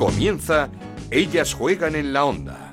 Comienza Ellas juegan en la onda.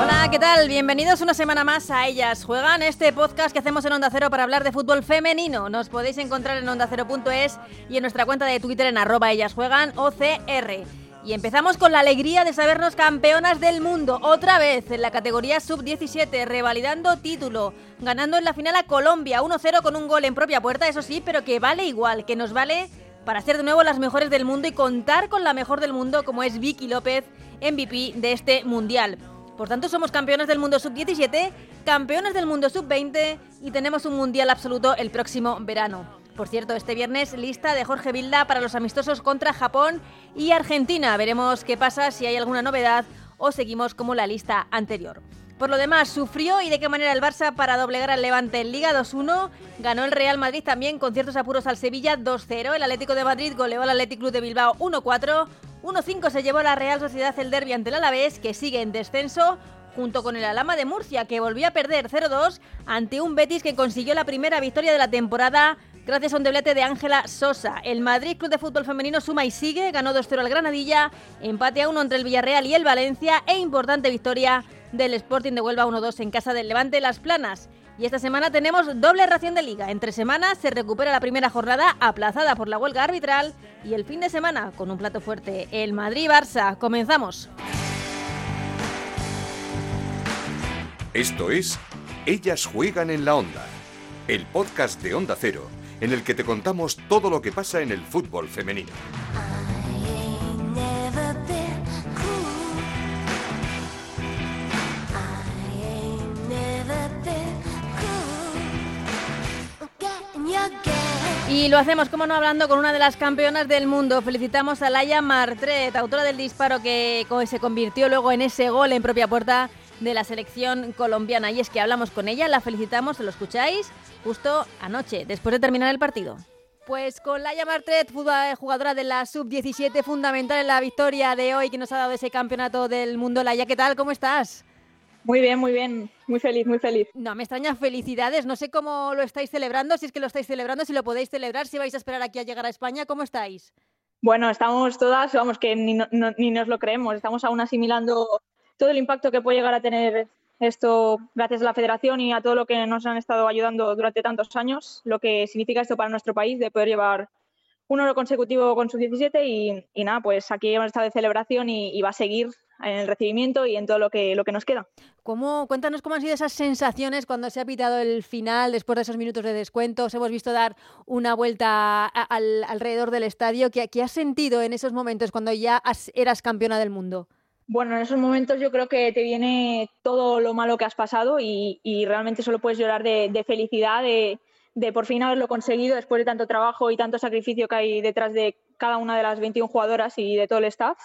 Hola, ¿qué tal? Bienvenidos una semana más a Ellas Juegan, este podcast que hacemos en Onda Cero para hablar de fútbol femenino. Nos podéis encontrar en ondacero.es y en nuestra cuenta de Twitter en arroba Ellas Juegan OCR. Y empezamos con la alegría de sabernos campeonas del mundo, otra vez en la categoría sub-17, revalidando título, ganando en la final a Colombia 1-0 con un gol en propia puerta, eso sí, pero que vale igual, que nos vale para ser de nuevo las mejores del mundo y contar con la mejor del mundo como es Vicky López, MVP de este mundial. Por tanto, somos campeones del mundo sub-17, campeones del mundo sub-20 y tenemos un mundial absoluto el próximo verano. Por cierto, este viernes lista de Jorge Vilda para los amistosos contra Japón y Argentina. Veremos qué pasa, si hay alguna novedad o seguimos como la lista anterior. Por lo demás, sufrió y de qué manera el Barça para doblegar al Levante en Liga 2-1. Ganó el Real Madrid también con ciertos apuros al Sevilla 2-0. El Atlético de Madrid goleó al Athletic Club de Bilbao 1-4. 1-5 se llevó la Real Sociedad el derbi ante el Alavés, que sigue en descenso junto con el Alama de Murcia, que volvió a perder 0-2 ante un Betis que consiguió la primera victoria de la temporada gracias a un doblete de Ángela Sosa. El Madrid Club de Fútbol Femenino suma y sigue, ganó 2-0 al Granadilla, empate a 1 entre el Villarreal y el Valencia e importante victoria del Sporting de Huelva 1-2 en casa del Levante Las Planas. Y esta semana tenemos doble ración de liga. Entre semanas se recupera la primera jornada aplazada por la huelga arbitral y el fin de semana con un plato fuerte, el Madrid-Barça. Comenzamos. Esto es Ellas juegan en la onda, el podcast de Onda Cero en el que te contamos todo lo que pasa en el fútbol femenino. Y lo hacemos, como no, hablando con una de las campeonas del mundo. Felicitamos a Laia Martret, autora del disparo que se convirtió luego en ese gol en propia puerta de la selección colombiana. Y es que hablamos con ella, la felicitamos, ¿lo escucháis? Justo anoche, después de terminar el partido. Pues con Laia Martret, jugadora de la Sub-17, fundamental en la victoria de hoy que nos ha dado ese campeonato del mundo. Laia, ¿qué tal? ¿Cómo estás? Muy bien, muy bien, muy feliz, muy feliz. No, me extraña felicidades, no sé cómo lo estáis celebrando, si es que lo estáis celebrando, si lo podéis celebrar, si vais a esperar aquí a llegar a España, ¿cómo estáis? Bueno, estamos todas, vamos, que ni, ni nos lo creemos, estamos aún asimilando todo el impacto que puede llegar a tener esto gracias a la federación y a todo lo que nos han estado ayudando durante tantos años, lo que significa esto para nuestro país de poder llevar un oro consecutivo con su 17 y, nada, pues aquí hemos estado de celebración y, va a seguir en el recibimiento y en todo lo que, lo que nos queda. ¿Cómo, cuéntanos cómo han sido esas sensaciones cuando se ha pitado el final, después de esos minutos de descuento, os hemos visto dar una vuelta al, alrededor del estadio. ¿Qué, ¿Qué, has sentido en esos momentos cuando ya eras campeona del mundo? Bueno, en esos momentos yo creo que te viene todo lo malo que has pasado y, realmente solo puedes llorar de felicidad, de, por fin haberlo conseguido después de tanto trabajo y tanto sacrificio que hay detrás de cada una de las 21 jugadoras y de todo el staff,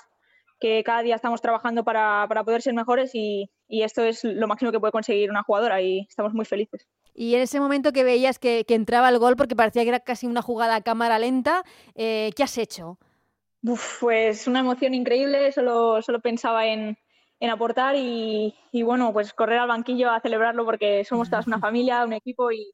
que cada día estamos trabajando para, poder ser mejores y, esto es lo máximo que puede conseguir una jugadora y estamos muy felices. Y en ese momento que veías que, entraba el gol, porque parecía que era casi una jugada a cámara lenta, eh, ¿qué has hecho? Pues una emoción increíble, solo, solo pensaba en, aportar y, y, bueno, pues correr al banquillo a celebrarlo porque somos todas una familia, un equipo y,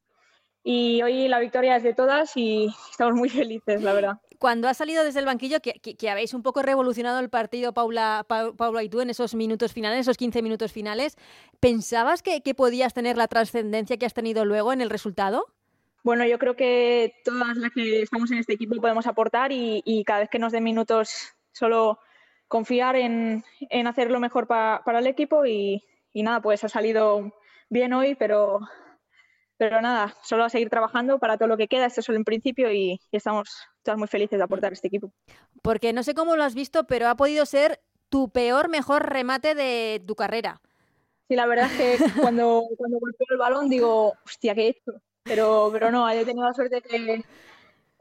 y hoy la victoria es de todas y estamos muy felices, la verdad. Cuando has salido desde el banquillo, que, que, habéis un poco revolucionado el partido, Paula, Paula y tú, en esos minutos finales, esos 15 minutos finales, ¿pensabas que, que podías tener la trascendencia que has tenido luego en el resultado? Bueno, yo creo que todas las que estamos en este equipo podemos aportar y, y cada vez que nos den minutos solo confiar en, en hacer lo mejor para el equipo y, y nada, pues ha salido bien hoy, pero pero nada, solo a seguir trabajando para todo lo que queda. Esto es solo en principio y, estamos todas muy felices de aportar este equipo. Porque no sé cómo lo has visto, pero ha podido ser tu peor, mejor remate de tu carrera. Sí, la verdad es que cuando, cuando golpeo el balón digo, hostia, ¿qué he hecho? Pero, pero no, he tenido la suerte que,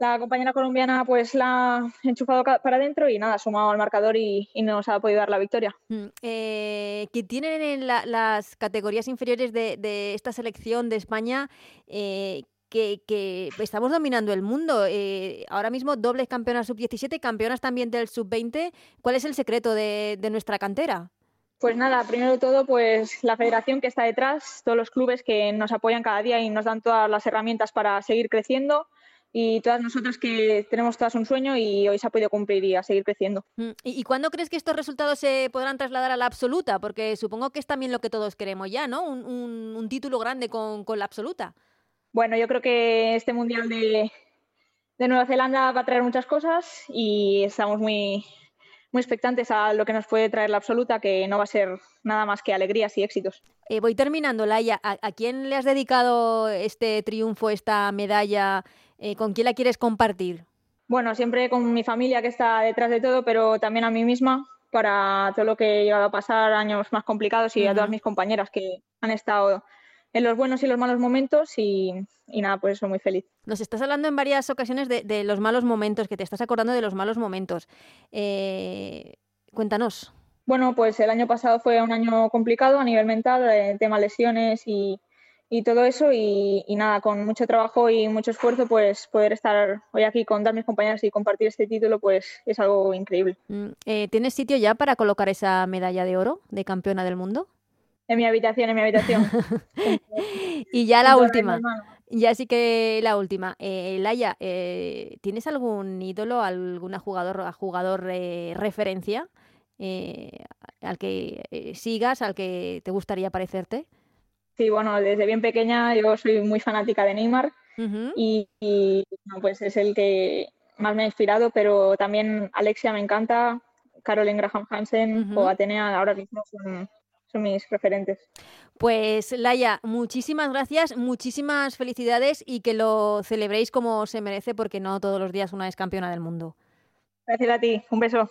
la compañera colombiana pues la ha enchufado para adentro y nada, ha sumado al marcador y, nos ha podido dar la victoria. Mm, eh, que tienen en las categorías inferiores de, esta selección de España eh, que, estamos dominando el mundo. Eh, ahora mismo dobles campeonas sub-17, campeonas también del sub-20. ¿Cuál es el secreto de, nuestra cantera? Pues nada, primero de todo, pues la federación que está detrás, todos los clubes que nos apoyan cada día y nos dan todas las herramientas para seguir creciendo y todas nosotras que tenemos todas un sueño y hoy se ha podido cumplir y a seguir creciendo. Mm, ¿Y cuándo crees que estos resultados se podrán trasladar a la absoluta? Porque supongo que es también lo que todos queremos ya, ¿no? Un, título grande con, con, la absoluta. Bueno, yo creo que este Mundial de, de Nueva Zelanda va a traer muchas cosas y estamos muy, muy expectantes a lo que nos puede traer la absoluta, que no va a ser nada más que alegrías y éxitos. Eh, voy terminando, Laia. ¿A, quién le has dedicado este triunfo, esta medalla? Eh, ¿Con quién la quieres compartir? Bueno, siempre con mi familia que está detrás de todo, pero también a mí misma para todo lo que he llegado a pasar, años más complicados y a todas mis compañeras que han estado en los buenos y los malos momentos y, nada, pues eso, muy feliz. Nos estás hablando en varias ocasiones de, los malos momentos, que te estás acordando de los malos momentos. Eh, cuéntanos. Bueno, pues el año pasado fue un año complicado a nivel mental, eh, tema lesiones y, todo eso y, nada, con mucho trabajo y mucho esfuerzo, pues poder estar hoy aquí con todas mis compañeras y compartir este título, pues es algo increíble. Mm, eh, ¿Tienes sitio ya para colocar esa medalla de oro de campeona del mundo? En mi habitación, en mi habitación. y ya la última. Ya sí que la última. Eh, Laia, eh, ¿tienes algún ídolo, alguna jugador, jugador eh, referencia eh, al que sigas, al que te gustaría parecerte? Sí, bueno, desde bien pequeña yo soy muy fanática de Neymar y, pues es el que más me ha inspirado, pero también Alexia me encanta, Caroline Graham Hansen o Atenea ahora mismo son, son mis referentes. Pues Laia, muchísimas gracias, muchísimas felicidades y que lo celebréis como se merece porque no todos los días una es campeona del mundo. Gracias a ti, un beso.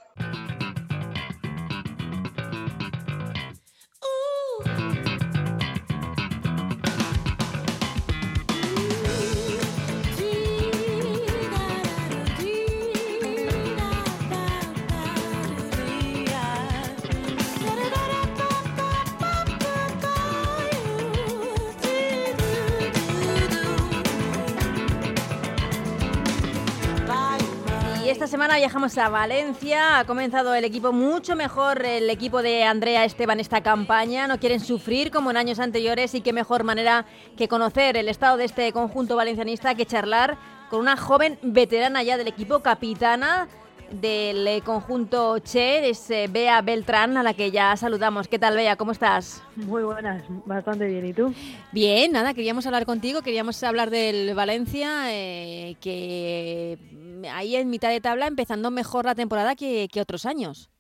Semana viajamos a Valencia. Ha comenzado el equipo mucho mejor, el equipo de Andrea Esteban esta campaña. No quieren sufrir como en años anteriores y qué mejor manera que conocer el estado de este conjunto valencianista que charlar con una joven veterana ya del equipo, capitana del eh, conjunto Che, es eh, Bea Beltrán, a la que ya saludamos. ¿Qué tal, Bea? ¿Cómo estás? Muy buenas, bastante bien. ¿Y tú? Bien, nada, queríamos hablar contigo, queríamos hablar del Valencia, eh, que ahí en mitad de tabla empezando mejor la temporada que, que otros años.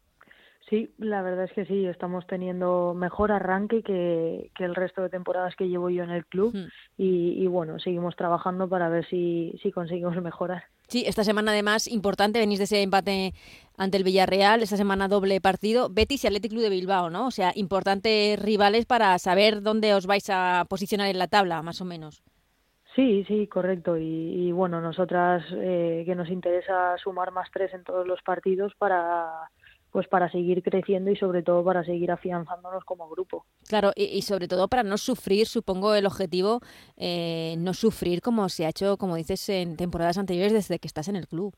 Sí, la verdad es que sí, estamos teniendo mejor arranque que, que el resto de temporadas que llevo yo en el club hmm. y, y, bueno, seguimos trabajando para ver si, si conseguimos mejorar. Sí, esta semana además importante, venís de ese empate ante el Villarreal, esta semana doble partido, Betis y Athletic Club de Bilbao, ¿no? O sea, importantes rivales para saber dónde os vais a posicionar en la tabla, más o menos. Sí, sí, correcto. Y, bueno, nosotras eh, que nos interesa sumar más tres en todos los partidos para pues para seguir creciendo y sobre todo para seguir afianzándonos como grupo. Claro, y, sobre todo para no sufrir, supongo el objetivo, eh, no sufrir como se ha hecho, como dices, en temporadas anteriores desde que estás en el club.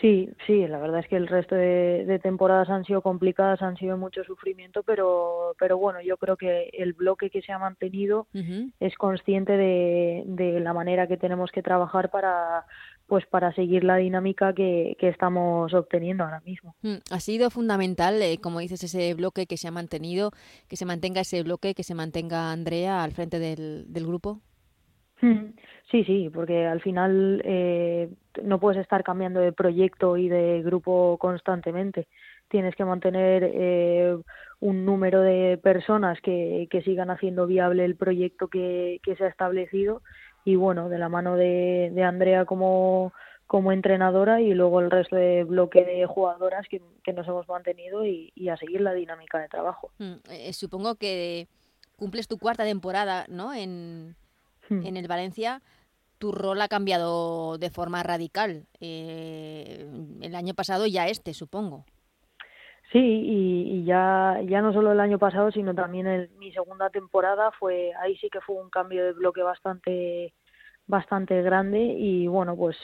Sí, sí, la verdad es que el resto de, temporadas han sido complicadas, han sido mucho sufrimiento, pero, pero bueno, yo creo que el bloque que se ha mantenido es consciente de, de la manera que tenemos que trabajar para, pues para seguir la dinámica que, que estamos obteniendo ahora mismo. Mm, ha sido fundamental, eh, como dices, ese bloque que se ha mantenido, que se mantenga ese bloque, que se mantenga Andrea al frente del, del grupo. Mm, sí, sí, porque al final eh, no puedes estar cambiando de proyecto y de grupo constantemente. Tienes que mantener eh, un número de personas que, que sigan haciendo viable el proyecto que, que se ha establecido y bueno, de la mano de, de Andrea como, como entrenadora y luego el resto de bloque de jugadoras que, nos hemos mantenido y, a seguir la dinámica de trabajo. Mm, eh, supongo que cumples tu cuarta temporada ¿no? en, hmm. en el Valencia. Tu rol ha cambiado de forma radical. Eh, el año pasado ya este, supongo. Sí, y, ya, ya no solo el año pasado, sino también en mi segunda temporada fue ahí sí que fue un cambio de bloque bastante bastante grande y bueno pues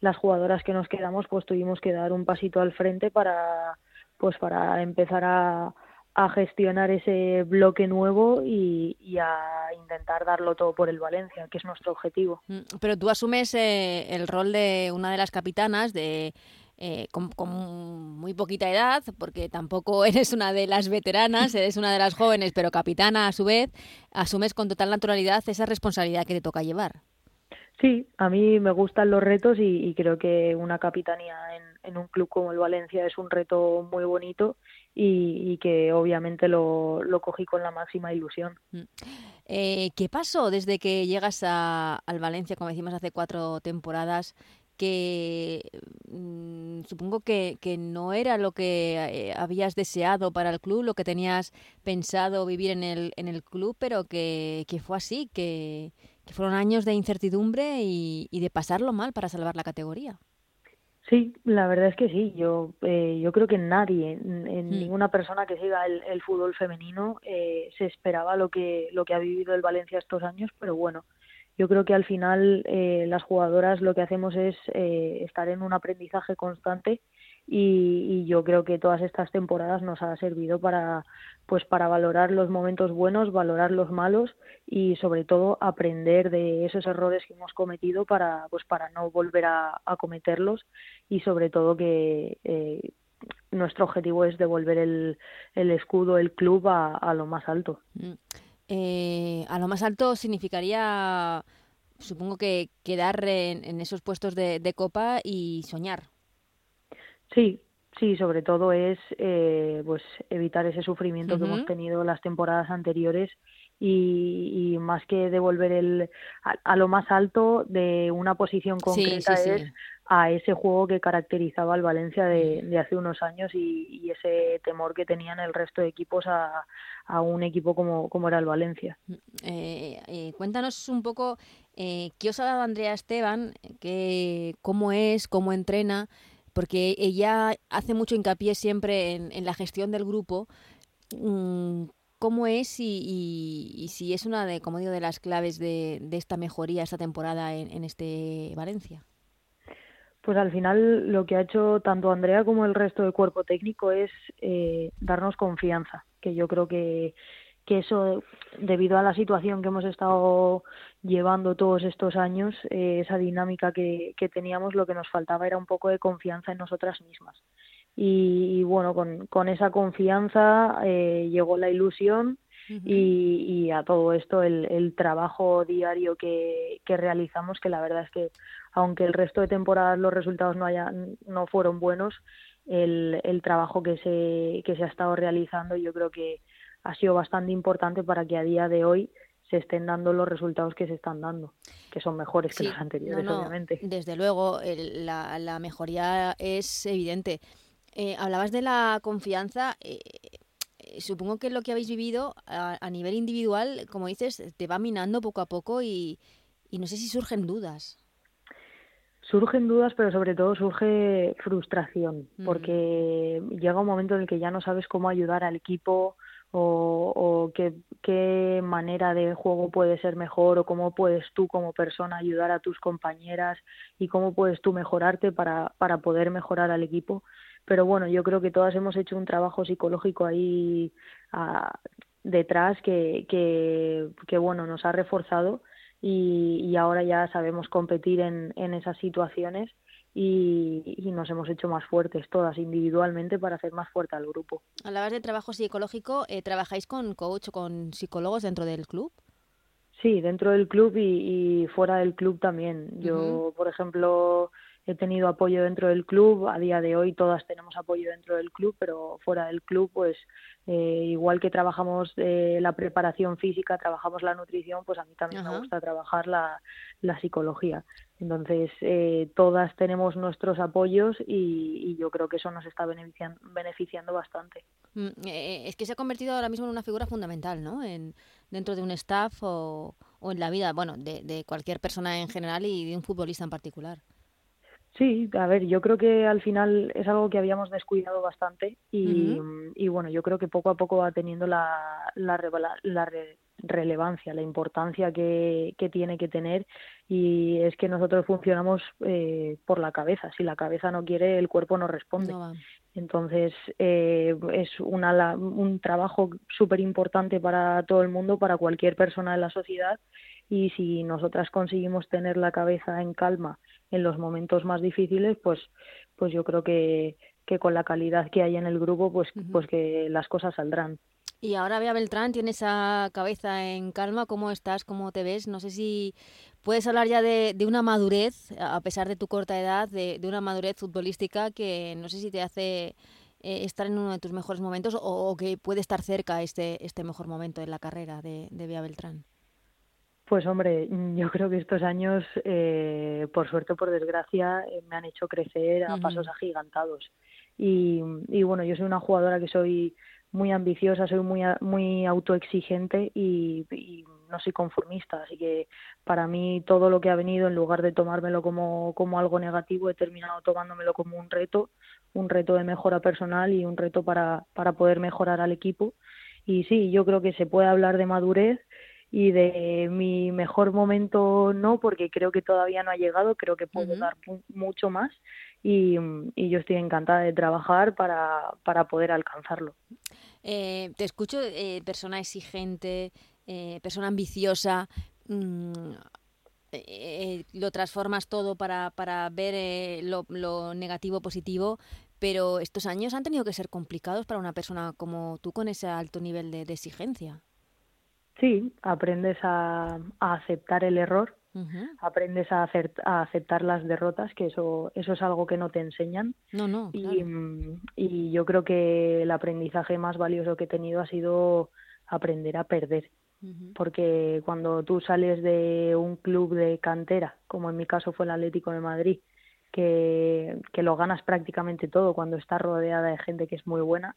las jugadoras que nos quedamos pues tuvimos que dar un pasito al frente para pues para empezar a, a gestionar ese bloque nuevo y, a intentar darlo todo por el Valencia, que es nuestro objetivo. Mm, pero tú asumes eh, el rol de una de las capitanas de eh, con, muy poquita edad, porque tampoco eres una de las veteranas, eres una de las jóvenes, pero capitana a su vez, asumes con total naturalidad esa responsabilidad que te toca llevar. Sí, a mí me gustan los retos y, creo que una capitanía en, un club como el Valencia es un reto muy bonito y, que obviamente lo, cogí con la máxima ilusión. Mm. Eh, ¿Qué pasó desde que llegas al Valencia, como decimos hace cuatro temporadas? que mm, supongo que, no era lo que eh, habías deseado para el club, lo que tenías pensado vivir en el, en el club, pero que fue así, que, que, fueron años de incertidumbre y, y, de pasarlo mal para salvar la categoría. Sí, la verdad es que sí. Yo, eh, yo creo que nadie, en, mm. ninguna persona que siga el, el fútbol femenino, eh, se esperaba lo que, lo que ha vivido el Valencia estos años, pero bueno, yo creo que al final eh, las jugadoras lo que hacemos es eh, estar en un aprendizaje constante y, yo creo que todas estas temporadas nos ha servido para pues para valorar los momentos buenos, valorar los malos y sobre todo aprender de esos errores que hemos cometido para pues para no volver a, cometerlos y sobre todo que eh, nuestro objetivo es devolver el, el escudo, el club a, a lo más alto. Mm. Eh, a lo más alto significaría, supongo que quedar en, esos puestos de, copa y soñar. Sí, sí, sobre todo es eh, pues evitar ese sufrimiento que hemos tenido las temporadas anteriores y, más que devolver el a, lo más alto de una posición concreta es a ese juego que caracterizaba al Valencia de, hace unos años y, ese temor que tenían el resto de equipos a, un equipo como, como era el Valencia. Mm, eh, eh, cuéntanos un poco eh, qué os ha dado Andrea Esteban, que, cómo es, cómo entrena, porque ella hace mucho hincapié siempre en, la gestión del grupo. Mm, cómo es y, si es una de, como digo, de las claves de, esta mejoría esta temporada en, este Valencia. Pues al final lo que ha hecho tanto Andrea como el resto del cuerpo técnico es eh, darnos confianza, que yo creo que, que eso, debido a la situación que hemos estado llevando todos estos años, eh, esa dinámica que, que teníamos, lo que nos faltaba era un poco de confianza en nosotras mismas. Y, bueno, con, con, esa confianza eh, llegó la ilusión y, a todo esto el, el trabajo diario que, que, realizamos, que la verdad es que aunque el resto de temporadas los resultados no, hayan, no fueron buenos, el, el trabajo que se, que se ha estado realizando yo creo que ha sido bastante importante para que a día de hoy se estén dando los resultados que se están dando, que son mejores que los anteriores, obviamente. Desde luego, la, la mejoría es evidente. Eh, hablabas de la confianza. Eh, eh, supongo que lo que habéis vivido a, nivel individual, como dices, te va minando poco a poco y, no sé si surgen dudas. Surgen dudas, pero sobre todo surge frustración, porque llega un momento en el que ya no sabes cómo ayudar al equipo o, o qué, qué, manera de juego puede ser mejor o cómo puedes tú como persona ayudar a tus compañeras y cómo puedes tú mejorarte para, para poder mejorar al equipo. Pero bueno, yo creo que todas hemos hecho un trabajo psicológico ahí ah, detrás que, que, que, bueno, nos ha reforzado y, y ahora ya sabemos competir en, en esas situaciones y, y, nos hemos hecho más fuertes todas individualmente para hacer más fuerte al grupo. Hablabas de trabajo psicológico, eh, ¿trabajáis con coach o con psicólogos dentro del club? Sí, dentro del club y, y fuera del club también. Yo, por ejemplo, he tenido apoyo dentro del club, a día de hoy todas tenemos apoyo dentro del club, pero fuera del club, pues eh, igual que trabajamos eh, la preparación física, trabajamos la nutrición, pues a mí también me gusta trabajar la, la psicología. Entonces, eh, todas tenemos nuestros apoyos y, yo creo que eso nos está beneficiando, beneficiando bastante. Mm, es que se ha convertido ahora mismo en una figura fundamental, ¿no? En, dentro de un staff o, o en la vida, bueno, de, de cualquier persona en general y de un futbolista en particular. Sí, a ver, yo creo que al final es algo que habíamos descuidado bastante y, y bueno, yo creo que poco a poco va teniendo la, la, la, relevancia, la importancia que, que, tiene que tener y es que nosotros funcionamos eh, por la cabeza. Si la cabeza no quiere, el cuerpo no responde. Entonces, eh, es una, un trabajo súper importante para todo el mundo, para cualquier persona de la sociedad. Y si nosotras conseguimos tener la cabeza en calma en los momentos más difíciles, pues, pues yo creo que, que con la calidad que hay en el grupo, pues, pues que las cosas saldrán. Y ahora Bea Beltrán tiene esa cabeza en calma. ¿Cómo estás? ¿Cómo te ves? No sé si puedes hablar ya de, una madurez, a pesar de tu corta edad, de, una madurez futbolística que no sé si te hace eh, estar en uno de tus mejores momentos o, que puede estar cerca este, este mejor momento en la carrera de, de Bea Beltrán. Pues hombre, yo creo que estos años, eh, por suerte o por desgracia, eh, me han hecho crecer a pasos agigantados. Y, y bueno, yo soy una jugadora que soy muy ambiciosa, soy muy, muy autoexigente y, no soy conformista. Así que para mí todo lo que ha venido, en lugar de tomármelo como, como algo negativo, he terminado tomándomelo como un reto, un reto de mejora personal y un reto para, para poder mejorar al equipo. Y sí, yo creo que se puede hablar de madurez y de mi mejor momento no, porque creo que todavía no ha llegado, creo que puedo dar mucho más y, y, yo estoy encantada de trabajar para, para poder alcanzarlo. Eh, te escucho, eh, persona exigente, eh, persona ambiciosa. Mm, lo transformas todo para, para ver lo, lo, negativo positivo, pero estos años han tenido que ser complicados para una persona como tú con ese alto nivel de, exigencia. Sí, aprendes a, a aceptar el error aprendes a, hacer, a aceptar las derrotas, que eso, eso es algo que no te enseñan. No, no. Y, mm, y yo creo que el aprendizaje más valioso que he tenido ha sido aprender a perder. Porque cuando tú sales de un club de cantera, como en mi caso fue el Atlético de Madrid, que, que lo ganas prácticamente todo cuando estás rodeada de gente que es muy buena,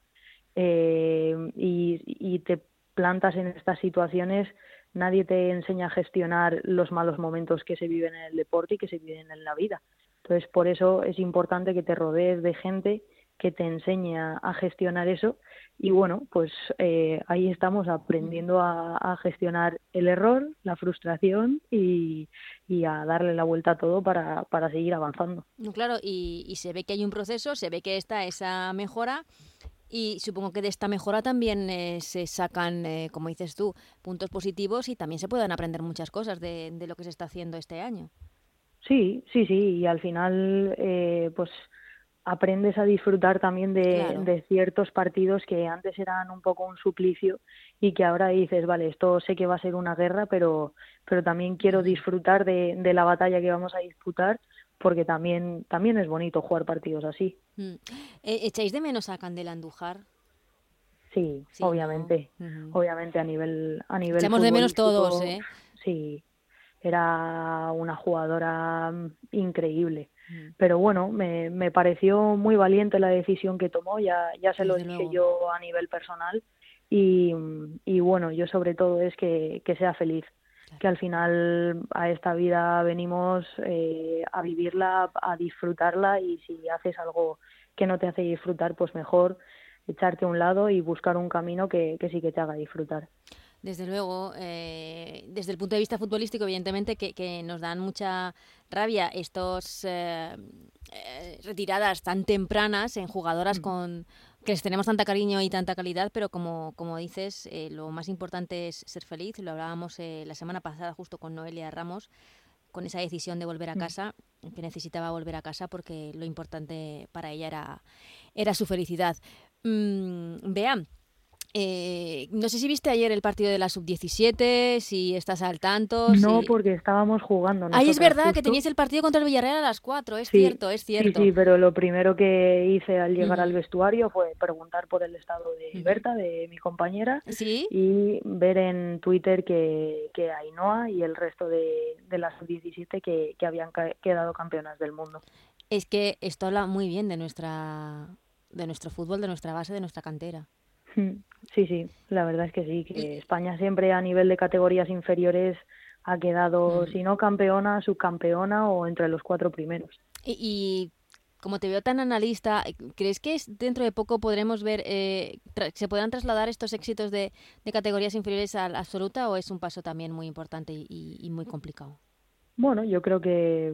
eh, y, y te plantas en estas situaciones, nadie te enseña a gestionar los malos momentos que se viven en el deporte y que se viven en la vida. Entonces, por eso es importante que te rodees de gente que te enseñe a, gestionar eso. Y bueno, pues eh, ahí estamos aprendiendo a, gestionar el error, la frustración y, a darle la vuelta a todo para, para seguir avanzando. Claro, y, y se ve que hay un proceso, se ve que está esa mejora y supongo que de esta mejora también eh, se sacan, eh, como dices tú, puntos positivos y también se pueden aprender muchas cosas de, de lo que se está haciendo este año. Sí, sí, sí, y al final, eh, pues aprendes a disfrutar también de, de, ciertos partidos que antes eran un poco un suplicio y que ahora dices, vale, esto sé que va a ser una guerra, pero, pero también quiero disfrutar de, de la batalla que vamos a disputar porque también, también es bonito jugar partidos así. Mm. Eh, ¿Echáis de menos a Candela Andújar? Sí, obviamente, obviamente a nivel a nivel Echamos de menos todos, ¿eh? Sí, era una jugadora mm, increíble. Mm. Pero bueno, me, me pareció muy valiente la decisión que tomó, ya, ya se lo dije yo a nivel personal. Y, y bueno, yo sobre todo es que, que sea feliz que al final a esta vida venimos eh, a vivirla, a disfrutarla y si haces algo que no te hace disfrutar, pues mejor echarte a un lado y buscar un camino que, sí que te haga disfrutar. Desde luego, eh, desde el punto de vista futbolístico, evidentemente que, nos dan mucha rabia estos eh, retiradas tan tempranas en jugadoras mm. con que les tenemos tanta cariño y tanta calidad, pero como, como dices, eh, lo más importante es ser feliz. Lo hablábamos eh, la semana pasada justo con Noelia Ramos, con esa decisión de volver a mm. casa, que necesitaba volver a casa porque lo importante para ella era, era su felicidad. Mm, vean, eh, no sé si viste ayer el partido de la sub-17, si estás al tanto. No, porque estábamos jugando. Ay, es verdad que teníais el partido contra el Villarreal a las 4, es cierto, es cierto. Sí, sí, pero lo primero que hice al llegar al vestuario fue preguntar por el estado de Berta, de mi compañera, ¿Sí? y ver en Twitter que, que Ainhoa y el resto de, de la sub-17 que, que habían quedado campeonas del mundo. Es que esto habla muy bien de nuestra de nuestro fútbol, de nuestra base, de nuestra cantera. Sí, sí, la verdad es que sí, que España siempre a nivel de categorías inferiores ha quedado, mm. si no campeona, subcampeona o entre los cuatro primeros. Y, como te veo tan analista, ¿crees que dentro de poco podremos ver, eh, se podrán trasladar estos éxitos de, categorías inferiores a la absoluta o es un paso también muy importante y, muy complicado? Bueno, yo creo que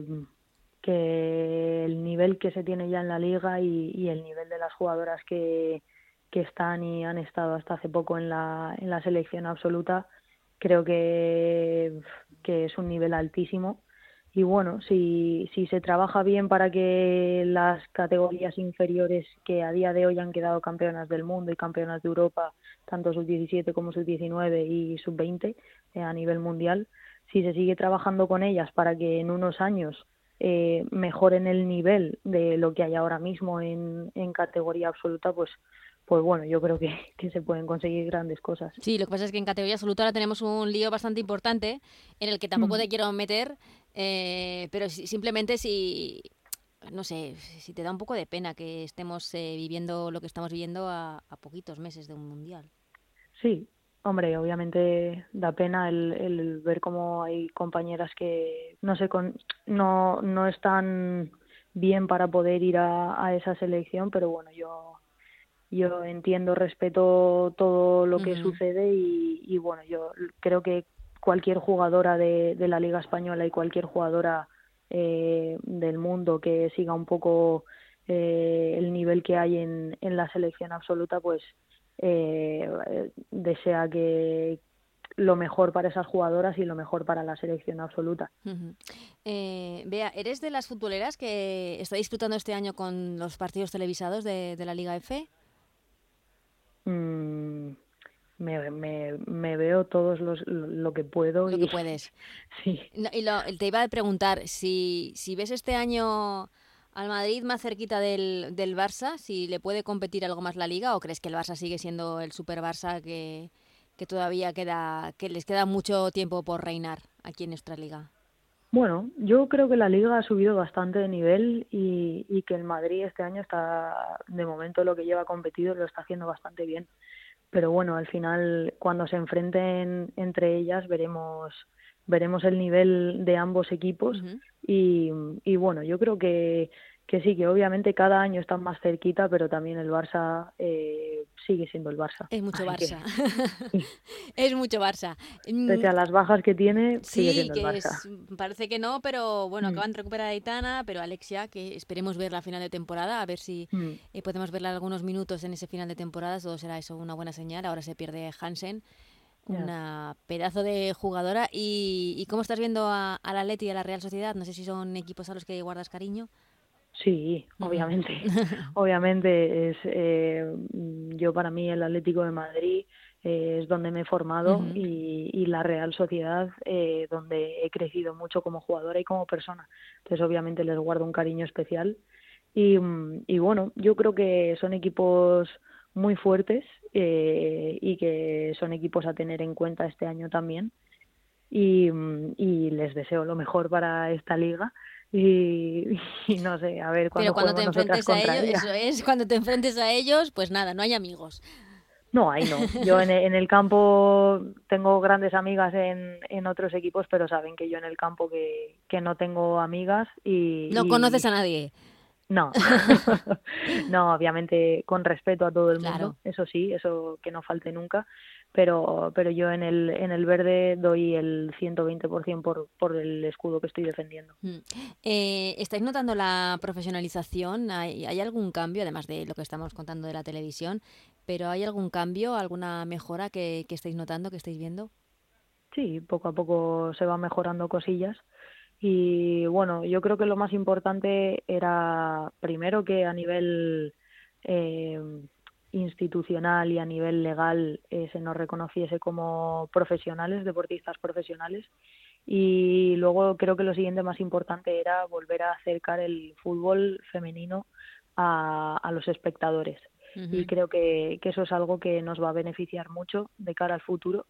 que el nivel que se tiene ya en la liga y, el nivel de las jugadoras que, que están y han estado hasta hace poco en la, en la selección absoluta, creo que, que es un nivel altísimo. Y bueno, si, si se trabaja bien para que las categorías inferiores que a día de hoy han quedado campeonas del mundo y campeonas de Europa, tanto sub-17 como sub-19 y sub-20 eh, a nivel mundial, si se sigue trabajando con ellas para que en unos años eh, mejoren el nivel de lo que hay ahora mismo en, en categoría absoluta, pues pues bueno, yo creo que, que, se pueden conseguir grandes cosas. Sí, lo que pasa es que en categoría absoluta ahora tenemos un lío bastante importante en el que tampoco te quiero meter, eh, pero simplemente si, no sé, si te da un poco de pena que estemos eh, viviendo lo que estamos viviendo a, a, poquitos meses de un mundial. Sí, hombre, obviamente da pena el, el ver cómo hay compañeras que no sé, con, no, no están bien para poder ir a, a esa selección, pero bueno, yo yo entiendo, respeto todo lo que sucede y, bueno, yo creo que cualquier jugadora de, la Liga Española y cualquier jugadora eh, del mundo que siga un poco eh, el nivel que hay en, en la selección absoluta, pues eh, desea que lo mejor para esas jugadoras y lo mejor para la selección absoluta. Bea, ¿eres de las futboleras que está disfrutando este año con los partidos televisados de, de la Liga F? Mm, me, me, me, veo todos los, lo que puedo. Lo que puedes. Sí. Y lo, te iba a preguntar, si, si ves este año al Madrid más cerquita del, del Barça, si le puede competir algo más la Liga o crees que el Barça sigue siendo el super Barça que, que todavía queda, que les queda mucho tiempo por reinar aquí en nuestra liga? Bueno, yo creo que la liga ha subido bastante de nivel y, y, que el Madrid este año está, de momento lo que lleva competido lo está haciendo bastante bien. Pero bueno, al final cuando se enfrenten entre ellas veremos veremos el nivel de ambos equipos y, y bueno, yo creo que que sí, que obviamente cada año están más cerquita, pero también el Barça eh, sigue siendo el Barça. Es mucho Barça. es mucho Barça. Pese a las bajas que tiene, sigue siendo el Barça. parece que no, pero bueno, mm. acaban de recuperar a Aitana, pero Alexia, que esperemos verla a final de temporada, a ver si mm. eh, podemos verla algunos minutos en ese final de temporada, todo será eso una buena señal. Ahora se pierde Hansen. Una pedazo de jugadora. ¿Y, cómo estás viendo a, a la Leti y a la Real Sociedad? No sé si son equipos a los que guardas cariño. Sí, obviamente. obviamente es eh, yo para mí el Atlético de Madrid eh, es donde me he formado y, y, la Real Sociedad eh, donde he crecido mucho como jugadora y como persona. Entonces obviamente les guardo un cariño especial. Y, y bueno, yo creo que son equipos muy fuertes eh, y que son equipos a tener en cuenta este año también. Y, y les deseo lo mejor para esta liga y, no sé, a ver cuando te enfrentes a ellos, eso es, cuando te enfrentes a ellos, pues nada, no hay amigos. No, ahí no. Yo en, el campo tengo grandes amigas en, en otros equipos, pero saben que yo en el campo que, que no tengo amigas y... No conoces a nadie. No, no, obviamente con respeto a todo el mundo, eso sí, eso que no falte nunca, pero, pero yo en el, en el verde doy el 120% por, por el escudo que estoy defendiendo. Mm. Eh, ¿Estáis notando la profesionalización? ¿Hay, ¿Hay algún cambio, además de lo que estamos contando de la televisión, pero hay algún cambio, alguna mejora que, que estáis notando, que estáis viendo? Sí, poco a poco se van mejorando cosillas. Y bueno, yo creo que lo más importante era primero que a nivel eh, institucional y a nivel legal eh, se nos reconociese como profesionales, deportistas profesionales. Y luego creo que lo siguiente más importante era volver a acercar el fútbol femenino a, a los espectadores. Y creo que, que eso es algo que nos va a beneficiar mucho de cara al futuro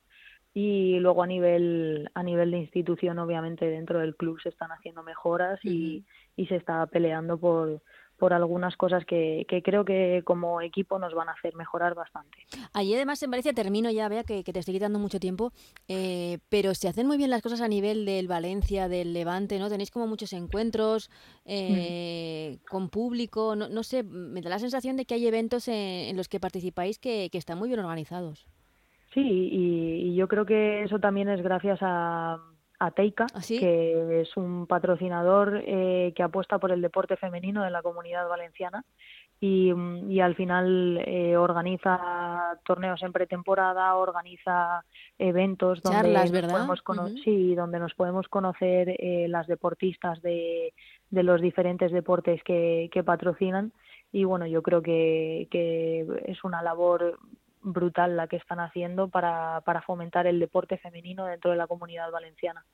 y luego a nivel a nivel de institución obviamente dentro del club se están haciendo mejoras y, y se está peleando por por algunas cosas que, que, creo que como equipo nos van a hacer mejorar bastante. Allí además en Valencia, termino ya, vea que, que te estoy quitando mucho tiempo, eh, pero se hacen muy bien las cosas a nivel del Valencia, del Levante, ¿no? Tenéis como muchos encuentros eh, con público, no, no, sé, me da la sensación de que hay eventos en, los que participáis que, que están muy bien organizados. Sí, y, yo creo que eso también es gracias a, Ateica, ¿Ah, sí? que es un patrocinador eh, que apuesta por el deporte femenino de la comunidad valenciana y, mm, y al final eh, organiza torneos en pretemporada, organiza eventos donde Charlas, nos podemos Ujú. sí, donde nos podemos conocer eh, las deportistas de, de los diferentes deportes que, que patrocinan y bueno, yo creo que, que es una labor brutal la que están haciendo para, para fomentar el deporte femenino dentro de la comunidad valenciana.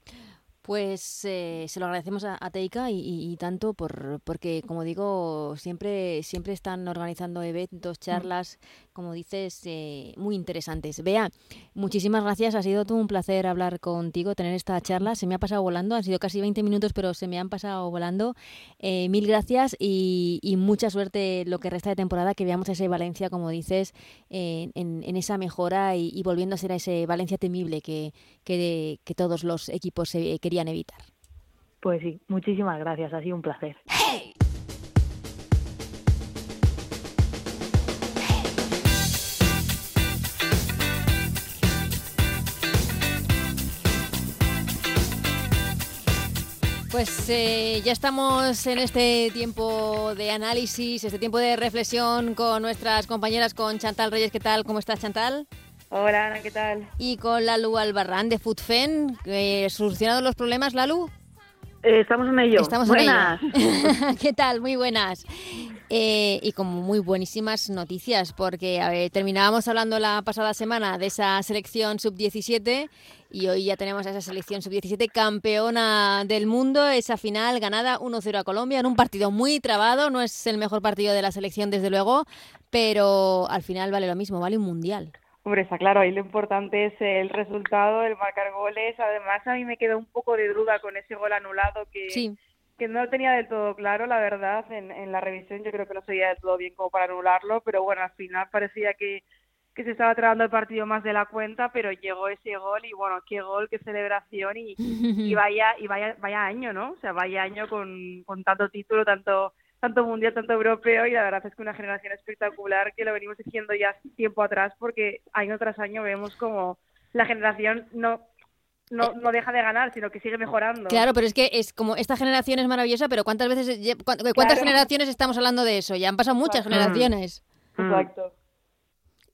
Pues eh, se lo agradecemos a, a Teika y, y- y tanto por porque como digo siempre siempre están organizando eventos, charlas, como dices, eh, muy interesantes. Bea, muchísimas gracias. Ha sido todo un placer hablar contigo, tener esta charla. Se me ha pasado volando, han sido casi 20 minutos, pero se me han pasado volando. Eh, mil gracias y, y mucha suerte lo que resta de temporada, que veamos ese Valencia, como dices, eh, en, en esa mejora y, volviendo a ser ese Valencia temible que, que, que todos los equipos eh, evitar. Pues sí, muchísimas gracias, ha sido un placer. Pues eh, ya estamos en este tiempo de análisis, este tiempo de reflexión con nuestras compañeras, con Chantal Reyes. ¿Qué tal? ¿Cómo estás, Chantal? Hola, Ana, ¿qué tal? Y con Lalu Albarrán de Foodfen. Eh, ¿Solucionados los problemas, Lalu? Eh, estamos en ello. Estamos Buenas. en ello. ¿Qué tal? Muy buenas. Eh, y con muy buenísimas noticias, porque ver, terminábamos hablando la pasada semana de esa selección sub-17 y hoy ya tenemos a esa selección sub-17 campeona del mundo, esa final ganada 1-0 a Colombia en un partido muy trabado, no es el mejor partido de la selección desde luego, pero al final vale lo mismo, vale un mundial. Hombre, está claro, ahí lo importante es el resultado, el marcar goles. Además, a mí me quedó un poco de duda con ese gol anulado que, Sí, que no lo tenía del todo claro, la verdad, en, en la revisión. Yo creo que no se veía del todo bien como para anularlo, pero bueno, al final parecía que, que se estaba trabando el partido más de la cuenta, pero llegó ese gol y bueno, qué gol, qué celebración y, y vaya y vaya vaya año, ¿no? O sea, vaya año con, con tanto título, tanto tanto mundial, tanto europeo y la verdad es que una generación espectacular que lo venimos diciendo ya tiempo atrás porque año tras año vemos como la generación no no, no deja de ganar, sino que sigue mejorando. Claro, pero es que es como esta generación es maravillosa, pero ¿cuántas veces, cuántas Claro. generaciones estamos hablando de eso? Ya han pasado muchas Exacto. generaciones. Exacto.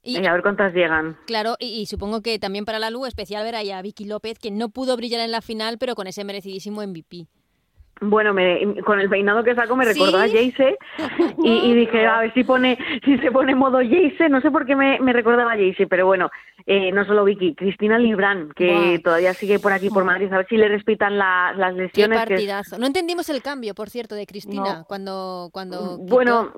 Y, Y a ver cuántas llegan. claro, y, y supongo que también para la Lu especial ver ahí a Vicky López, que no pudo brillar en la final, pero con ese merecidísimo MVP. Bueno, me, con el peinado que saco me ¿Sí? recordó a Jayce y, y dije, a ver si pone si se pone modo Jayce, no sé por qué me, me recordaba a Jayce, pero bueno, eh, no solo Vicky, Cristina Librán, que todavía sigue por aquí por Madrid, a ver si le respetan la- las Qué lesiones. que es- partidazo. No entendimos el cambio, por cierto, de Cristina No. cuando cuando quitó- Bueno,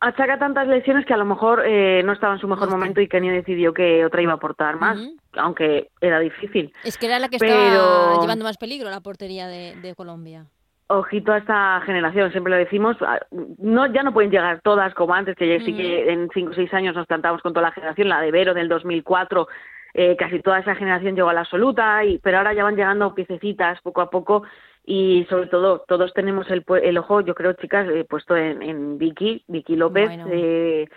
achaca tantas lesiones que a lo mejor eh, no estaba en su mejor No momento y Kenia decidió que otra iba a aportar más, aunque era difícil. es que era la que pero- estaba llevando más peligro la portería de, de Colombia. Ojito a esta generación, siempre lo decimos, ah, no ya no pueden llegar todas como antes, que ya sí que en 5 o 6 años nos plantamos con toda la generación, la de Vero del 2004, eh, casi toda esa generación llegó a la absoluta, y, pero ahora ya van llegando piececitas poco a poco y sobre todo todos tenemos el, el ojo, yo creo, chicas, eh, puesto en, en Vicky, Vicky López, Bueno. eh,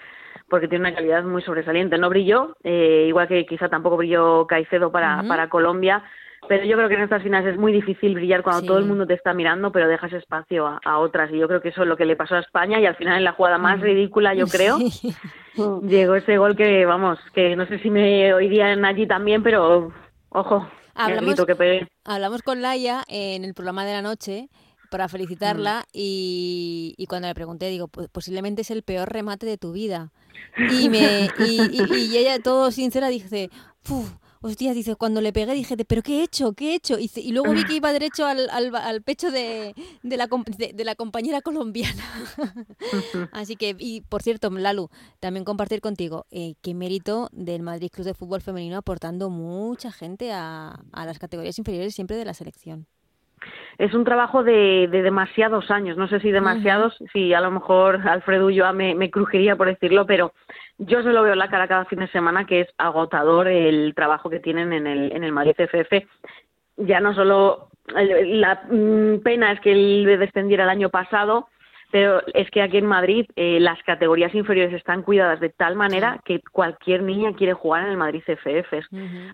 porque tiene una calidad muy sobresaliente. No brilló, eh, igual que quizá tampoco brilló Caicedo para, para Colombia, pero yo creo que en estas finales es muy difícil brillar cuando Sí. todo el mundo te está mirando, pero dejas espacio a, a otras. Y yo creo que eso es lo que le pasó a España y al final en la jugada más ridícula, yo creo, Mm. Sí. llegó ese gol que, vamos, que no sé si me oirían allí también, pero ojo, el Hablamos- grito que. Hablamos con Laia en el programa de la noche para felicitarla y, y cuando le pregunté, digo, "Pues posiblemente es el peor remate de tu vida. Y, me, y, y- y ella, todo sincera, dice, "Puf, hostia, dice, cuando le pegué dije, ¿pero qué he hecho? ¿Qué he hecho? Y, y luego vi que iba derecho al, al, al pecho de, de, la, de, de la compañera colombiana. Así que, y por cierto, Lalu, también compartir contigo eh, qué mérito del Madrid Club de Fútbol Femenino aportando mucha gente a, a las categorías inferiores siempre de la selección. Es un trabajo de, de demasiados años, no sé si demasiados, si a lo mejor Alfredo Ulloa me, me crujiría por decirlo, pero yo se lo veo en la cara cada fin de semana que es agotador el trabajo que tienen en el, en el Madrid FF. Ya no solo el- la mm, pena es que él descendiera el año pasado, pero es que aquí en Madrid eh, las categorías inferiores están cuidadas de tal manera que cualquier niña quiere jugar en el Madrid CFF.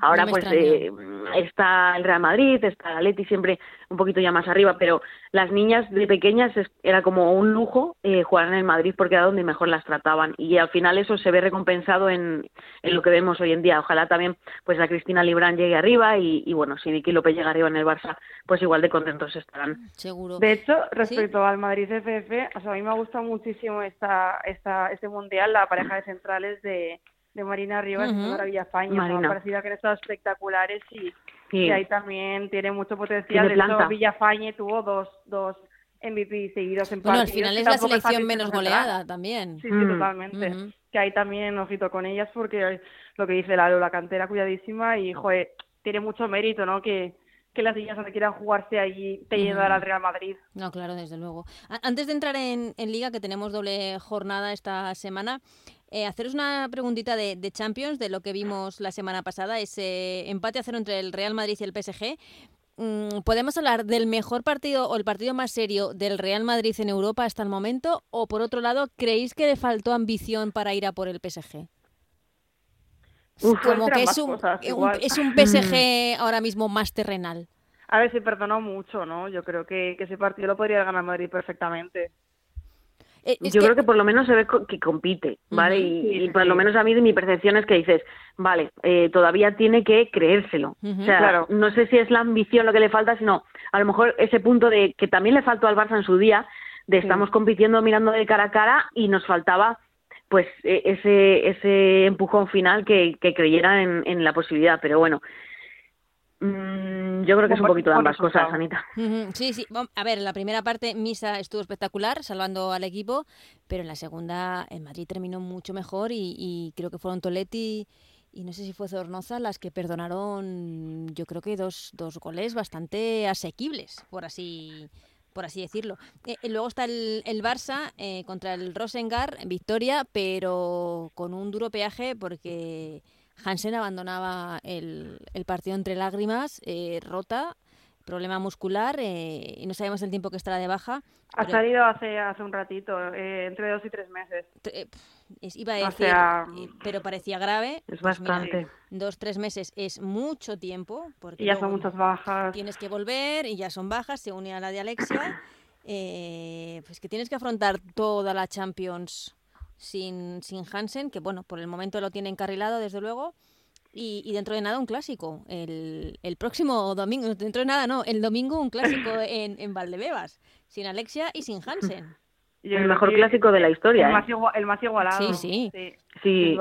Ahora pues eh, está el Real Madrid, está el Leti siempre un poquito ya más arriba, pero las niñas de pequeñas era como un lujo eh, jugar en el Madrid porque era donde mejor las trataban y al final eso se ve recompensado en, en lo que vemos hoy en día. Ojalá también pues la Cristina Librán llegue arriba y, bueno, si Vicky López llega arriba en el Barça, pues igual de contentos estarán. Seguro. De hecho, respecto al Madrid CFF, o sea, a mí me ha gustado muchísimo esta, esta, este mundial, la pareja de centrales de, de Marina Rivas y Sara Villafaña. Me ha parecido que han estado espectaculares y, ahí también tiene mucho potencial. De hecho, Villafañe tuvo dos, dos MVP seguidos en bueno, al final es la selección menos goleada también. Sí, sí, mm. totalmente. Que hay también ojito con ellas porque lo que dice la, la cantera cuidadísima y, joder, tiene mucho mérito, ¿no? Que, que las niñas donde quieran jugarse allí te llevan al Real Madrid. No, claro, desde luego. Antes de entrar en, Liga, que tenemos doble jornada esta semana, eh, haceros una preguntita de, Champions, de lo que vimos la semana pasada, ese empate a cero entre el Real Madrid y el PSG. Mm, ¿Podemos hablar del mejor partido o el partido más serio del Real Madrid en Europa hasta el momento? ¿O por otro lado, creéis que le faltó ambición para ir a por el PSG? Como que es un, es un PSG ahora mismo más terrenal. A ver, se perdonó mucho, ¿no? Yo creo que, ese partido lo podría ganar Madrid perfectamente. Eh, yo creo que por lo menos se ve que compite, ¿vale? y, por lo menos a mí mi percepción es que dices, vale, eh, todavía tiene que creérselo. O sea, claro. no sé si es la ambición lo que le falta, sino a lo mejor ese punto de que también le faltó al Barça en su día, de estamos compitiendo mirando de cara a cara y nos faltaba pues e, ese, ese empujón final que, que creyera en, la posibilidad. Pero bueno, mm, yo creo que es un poquito de ambas cosas, Anita. Sí, sí. A ver, en la primera parte Misa estuvo espectacular, salvando al equipo, pero en la segunda en Madrid terminó mucho mejor y, creo que fueron Toletti y no sé si fue Zornoza las que perdonaron, yo creo que dos, dos goles bastante asequibles, por así por así decirlo. Eh, eh, luego está el, el Barça eh, contra el Rosengar, victoria, pero con un duro peaje porque Hansen abandonaba el, el partido entre lágrimas, rota, problema muscular y no sabemos el tiempo que estará de baja. Ha salido hace, hace un ratito, entre dos y tres meses iba a decir, eh, pero parecía grave. Es pues bastante. dos, tres meses es mucho tiempo. Porque y ya son muchas bajas. Tienes que volver y ya son bajas, se une a la de Alexia. Eh, pues que tienes que afrontar toda la Champions sin, sin Hansen, que bueno, por el momento lo tiene encarrilado, desde luego. Y, dentro de nada un clásico. El, el, próximo domingo, dentro de nada no, el domingo un clásico en, en Valdebebas, sin Alexia y sin Hansen el mejor clásico de la historia. El, ¿eh? más, el más igualado. Sí, sí. sí.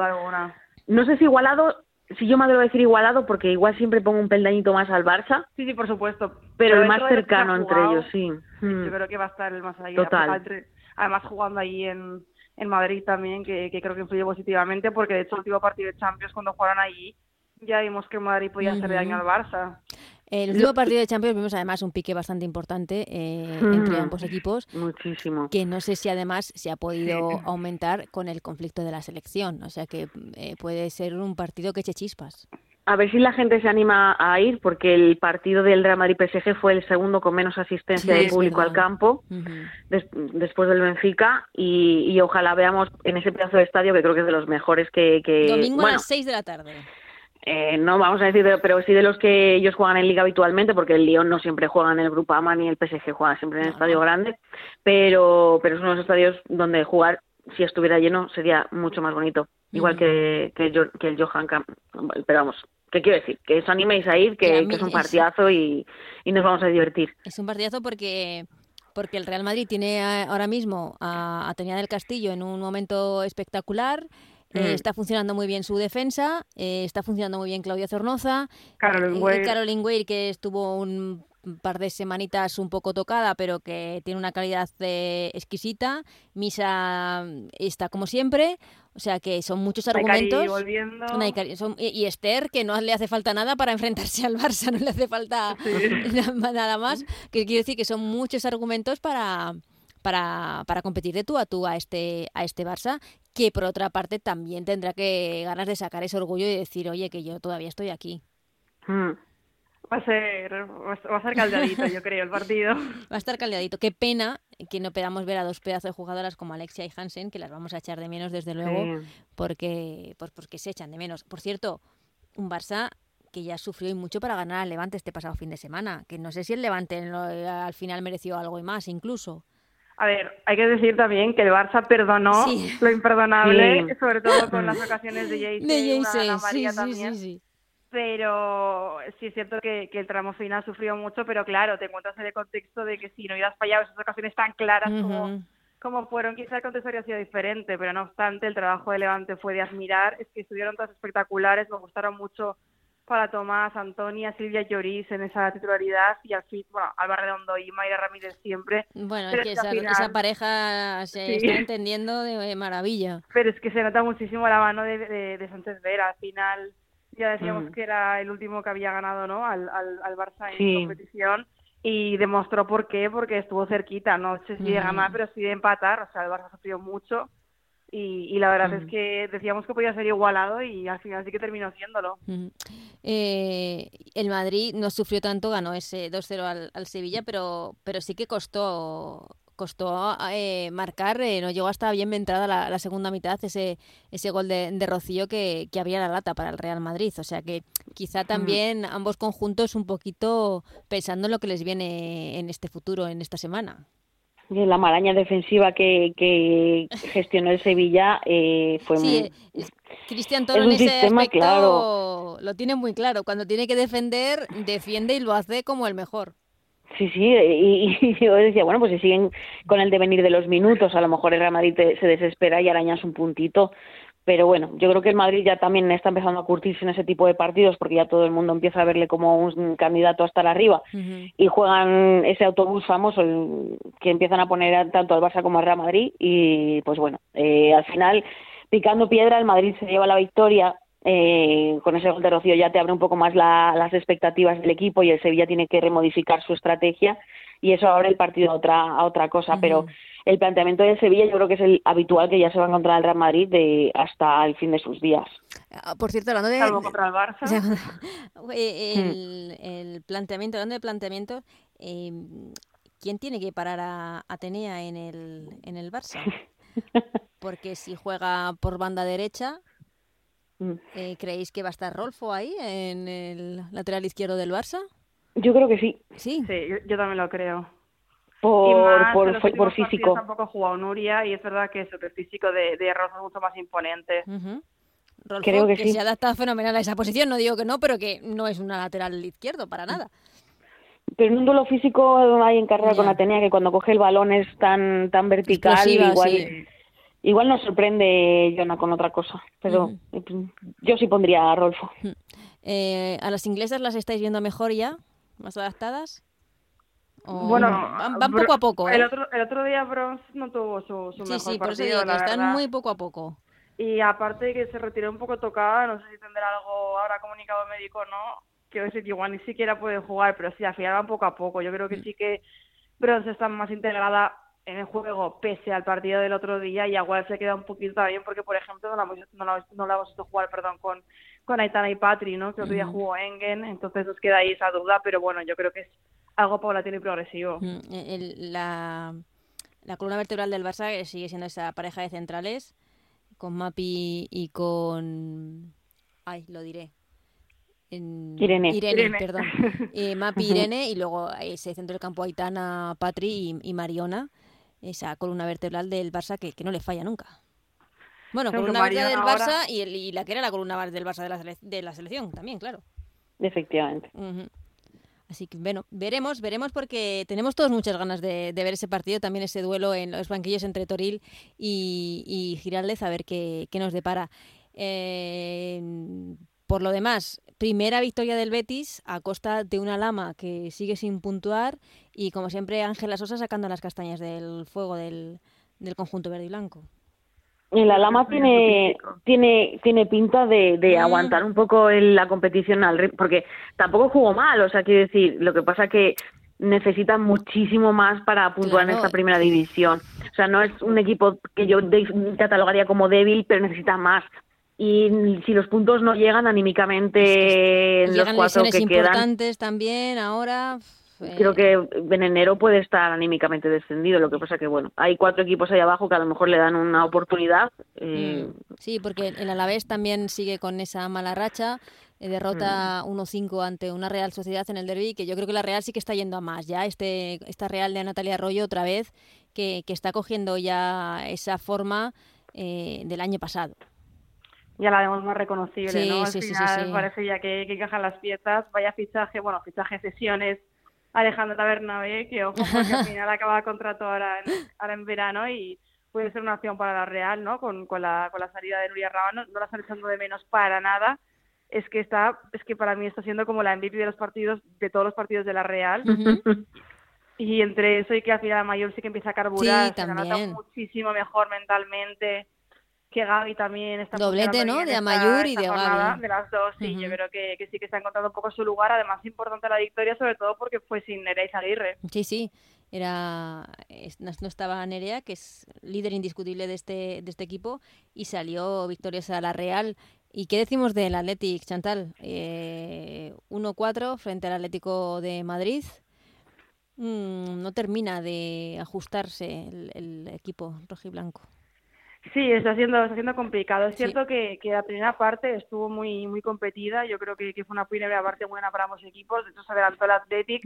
No sé si igualado, si yo me atrevo a decir igualado, porque igual siempre pongo un peldañito más al Barça. Sí, sí, por supuesto. Pero, el más cercano entre ellos, sí. Yo mm. creo que va a estar el más allá. Total. Además, jugando ahí en, en Madrid también, que, creo que influye positivamente, porque de hecho el último partido de Champions, cuando jugaron allí, ya vimos que Madrid podía hacer daño al Barça. El último partido de Champions vimos además un pique bastante importante eh, entre ambos equipos. Muchísimo. Que no sé si además se ha podido aumentar con el conflicto de la selección. O sea que eh, puede ser un partido que eche chispas. A ver si la gente se anima a ir, porque el partido del Real Madrid PSG fue el segundo con menos asistencia de público al campo, después del Benfica, y, ojalá veamos en ese pedazo de estadio, que creo que es de los mejores que... que Domingo a las 6 de la tarde. Eh, no vamos a decir, pero sí de los que ellos juegan en liga habitualmente, porque el Lyon no siempre juega en el Grupo AMA ni el PSG juega siempre en el estadio grande, pero, pero es uno de los estadios donde jugar, si estuviera lleno, sería mucho más bonito, igual que, que, el Johan Camp. Pero vamos, ¿qué quiero decir? Que os animéis a ir, que, es un partidazo y, y, nos vamos a divertir. Es un partidazo porque porque el Real Madrid tiene ahora mismo a, a del Castillo en un momento espectacular. Eh, mm. está funcionando muy bien su defensa, eh, está funcionando muy bien Claudia Zornoza, Caroline eh. Caroline Weir que estuvo un par de semanitas un poco tocada, pero que tiene una calidad exquisita. Misa está como siempre, o sea que son muchos argumentos. y, Esther, que no le hace falta nada para enfrentarse al Barça, no le hace falta nada más. Que quiero decir que son muchos argumentos para, para, para competir de tú a tú a este, a este Barça, que por otra parte también tendrá que ganas de sacar ese orgullo y decir, oye, que yo todavía estoy aquí. Hmm. Va a ser, va a ser caldeadito, yo creo, el partido. Va a estar caldeadito. Qué pena que no podamos ver a dos pedazos de jugadoras como Alexia y Hansen, que las vamos a echar de menos desde luego, porque, pues porque se echan de menos. Por cierto, un Barça que ya sufrió y mucho para ganar al Levante este pasado fin de semana, que no sé si el Levante al final mereció algo y más incluso. A ver, hay que decir también que el Barça perdonó lo imperdonable, sobre todo con las ocasiones de Jayce, de Jayce, sí, sí, pero sí es cierto que, el tramo final sufrió mucho, pero claro, te encuentras en el contexto de que si no hubieras fallado esas ocasiones tan claras como, como fueron, quizá el contexto habría sido diferente, pero no obstante el trabajo de Levante fue de admirar, es que estuvieron todas espectaculares, me gustaron mucho para Tomás, Antonia, Silvia Lloris en esa titularidad y al fin, bueno, Álvaro Redondo y Mayra Ramírez siempre. Bueno, es que esa, pareja se está entendiendo de maravilla. Pero es que se nota muchísimo la mano de, de, Sánchez Vera. Al final ya decíamos mm. que era el último que había ganado ¿no? al, al, Barça en competición. Y demostró por qué, porque estuvo cerquita, no sé si de ganar, pero sí de empatar, o sea, el Barça sufrió mucho. Y, la verdad es que decíamos que podía ser igualado y al final sí que terminó siéndolo. Eh, el Madrid no sufrió tanto, ganó ese 2-0 al, Sevilla, pero, pero sí que costó costó eh, marcar, eh, no llegó hasta bien entrada la, segunda mitad ese, ese gol de, de Rocío que, que, había la lata para el Real Madrid. O sea que quizá también ambos conjuntos un poquito pensando en lo que les viene en este futuro, en esta semana la maraña defensiva que, que gestionó el Sevilla eh, fue muy... Cristian Toro en ese sistema, claro. lo tiene muy claro. Cuando tiene que defender, defiende y lo hace como el mejor. Sí, sí, y, yo decía, bueno, pues si siguen con el devenir de los minutos, a lo mejor el Real Madrid se desespera y arañas un puntito, pero bueno, yo creo que el Madrid ya también está empezando a curtirse en ese tipo de partidos porque ya todo el mundo empieza a verle como un candidato a estar arriba. Y juegan ese autobús famoso que empiezan a poner tanto al Barça como al Real Madrid y pues bueno, eh, al final picando piedra el Madrid se lleva la victoria eh, con ese gol de Rocío ya te abre un poco más las expectativas del equipo y el Sevilla tiene que remodificar su estrategia y eso abre el partido a otra, a otra cosa, pero el planteamiento de Sevilla yo creo que es el habitual que ya se va a encontrar el Real Madrid de hasta el fin de sus días. Ah, por cierto, hablando de... Salvo contra el Barça. Eh, el, el, planteamiento, hablando de planteamiento, eh, ¿quién tiene que parar a Atenea en el, en el Barça? Porque si juega por banda derecha. Eh, ¿creéis que va a estar Rolfo ahí en el lateral izquierdo del Barça? Yo creo que sí. Sí, sí yo también lo creo por, por, por físico. Tampoco ha jugado Nuria y es verdad que el físico de, de Rolfo es mucho más imponente. Creo que, se ha adaptado fenomenal a esa posición, no digo que no, pero que no es una lateral izquierdo para nada. Pero en un duelo físico hay en carrera con Atenea que cuando coge el balón es tan tan vertical, igual igual nos sorprende Jonah con otra cosa, pero yo sí pondría a Rolfo. Eh, ¿A las inglesas las estáis viendo mejor ya? ¿Más adaptadas? bueno, van, poco a poco. El, ¿eh? otro, el otro día Bronx no tuvo su, su sí, mejor sí, por eso digo que están muy poco a poco. Y aparte de que se retiró un poco tocada, no sé si tendrá algo ahora comunicado médico o no, quiero decir que igual ni siquiera puede jugar, pero sí, al final van poco a poco. Yo creo que mm. sí que Bronx está más integrada en el juego pese al partido del otro día y igual se queda un poquito también porque por ejemplo no la hemos, no la, no la hemos visto jugar perdón con con Aitana y Patri no que otro día jugó Engen entonces nos queda ahí esa duda pero bueno yo creo que es algo paulatino y progresivo. Mm, la, la columna vertebral del Barça sigue siendo esa pareja de centrales con Mapi y con... Ay, lo diré. Irene. Irene, perdón. Eh, Mapi, Irene y luego ese centro del campo Aitana, Patri y, Mariona. Esa columna vertebral del Barça que, que no le falla nunca. Bueno, columna vertebral del Barça y, y, la que era la columna del Barça de la, de la selección también, claro. Efectivamente. Así que bueno, veremos, veremos porque tenemos todos muchas ganas de, ver ese partido, también ese duelo en los banquillos entre Toril y, y Giraldez, a ver qué, nos depara. Eh, por lo demás, primera victoria del Betis a costa de una lama que sigue sin puntuar y como siempre Ángela Sosa sacando las castañas del fuego del, del conjunto verde y blanco. La Lama tiene, tiene, tiene pinta de, de mm. aguantar un poco la competición al porque tampoco jugó mal, o sea, quiero decir, lo que pasa que necesita muchísimo más para puntuar en esta primera división. O sea, no es un equipo que yo catalogaría como débil, pero necesita más. y si los puntos no llegan anímicamente en los cuatro que quedan importantes también ahora creo que en enero puede estar anímicamente descendido lo que pasa que bueno hay cuatro equipos ahí abajo que a lo mejor le dan una oportunidad eh, mm, sí porque el Alavés también sigue con esa mala racha eh, derrota 1-5 mm. ante una Real Sociedad en el derby que yo creo que la Real sí que está yendo a más ya este esta Real de Natalia Arroyo otra vez que, que está cogiendo ya esa forma eh, del año pasado ya la vemos más reconocible, ¿no? Al final parece ya que, que encajan las piezas. Vaya fichaje, bueno, fichaje sesiones Alejandro Tabernabé, que ojo, porque al final acaba contrato ahora en, ahora en verano y puede ser una opción para la Real, ¿no? Con, con, la, con la salida de Nuria Rabano, no la están echando de menos para nada. Es que está, es que para mí está siendo como la MVP de los partidos, de todos los partidos de la Real. Y entre eso y que al final Mayor sí que empieza a carburar, sí, se nota muchísimo mejor mentalmente que Gaby también está doblete no de Amayur y de Gaby. de las dos sí yo creo que, sí que está encontrando un poco su lugar. Además importante la victoria sobre todo porque fue sin Nerea Aguirre sí sí era no estaba Nerea que es líder indiscutible de este de este equipo y salió victoriosa a la Real. Y qué decimos del Athletic Chantal eh, 1-4 frente al Atlético de Madrid. Mm, no termina de ajustarse el, el equipo rojiblanco Sí, está siendo, está siendo complicado. Es cierto que, que, la primera parte estuvo muy muy competida. Yo creo que, que fue una primera parte buena para ambos equipos. De hecho, se adelantó el Athletic,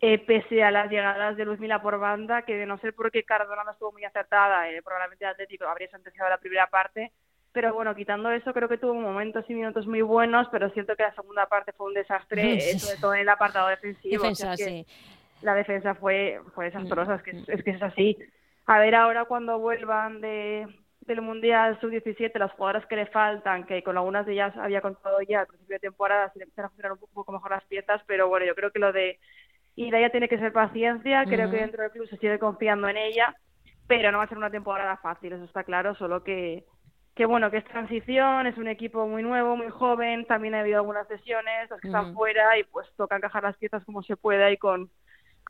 eh, pese a las llegadas de Luzmila por banda, que de no ser porque Cardona no estuvo muy acertada, eh, probablemente el Atlético habría sentenciado la primera parte. Pero bueno, quitando eso, creo que tuvo momentos y minutos muy buenos, pero es cierto que la segunda parte fue un desastre, eh, sobre todo en el apartado defensivo. La defensa fue, fue desastrosa, es que, es que es así a ver ahora cuando vuelvan de, del Mundial Sub-17, las jugadoras que le faltan, que con algunas de ellas había contado ya al principio de temporada, si le empiezan a funcionar un poco mejor las piezas, pero bueno, yo creo que lo de ya tiene que ser paciencia, creo que dentro del club se sigue confiando en ella, pero no va a ser una temporada fácil, eso está claro, solo que, que bueno, que es transición, es un equipo muy nuevo, muy joven, también ha habido algunas sesiones, las que están fuera y pues toca encajar las piezas como se pueda y con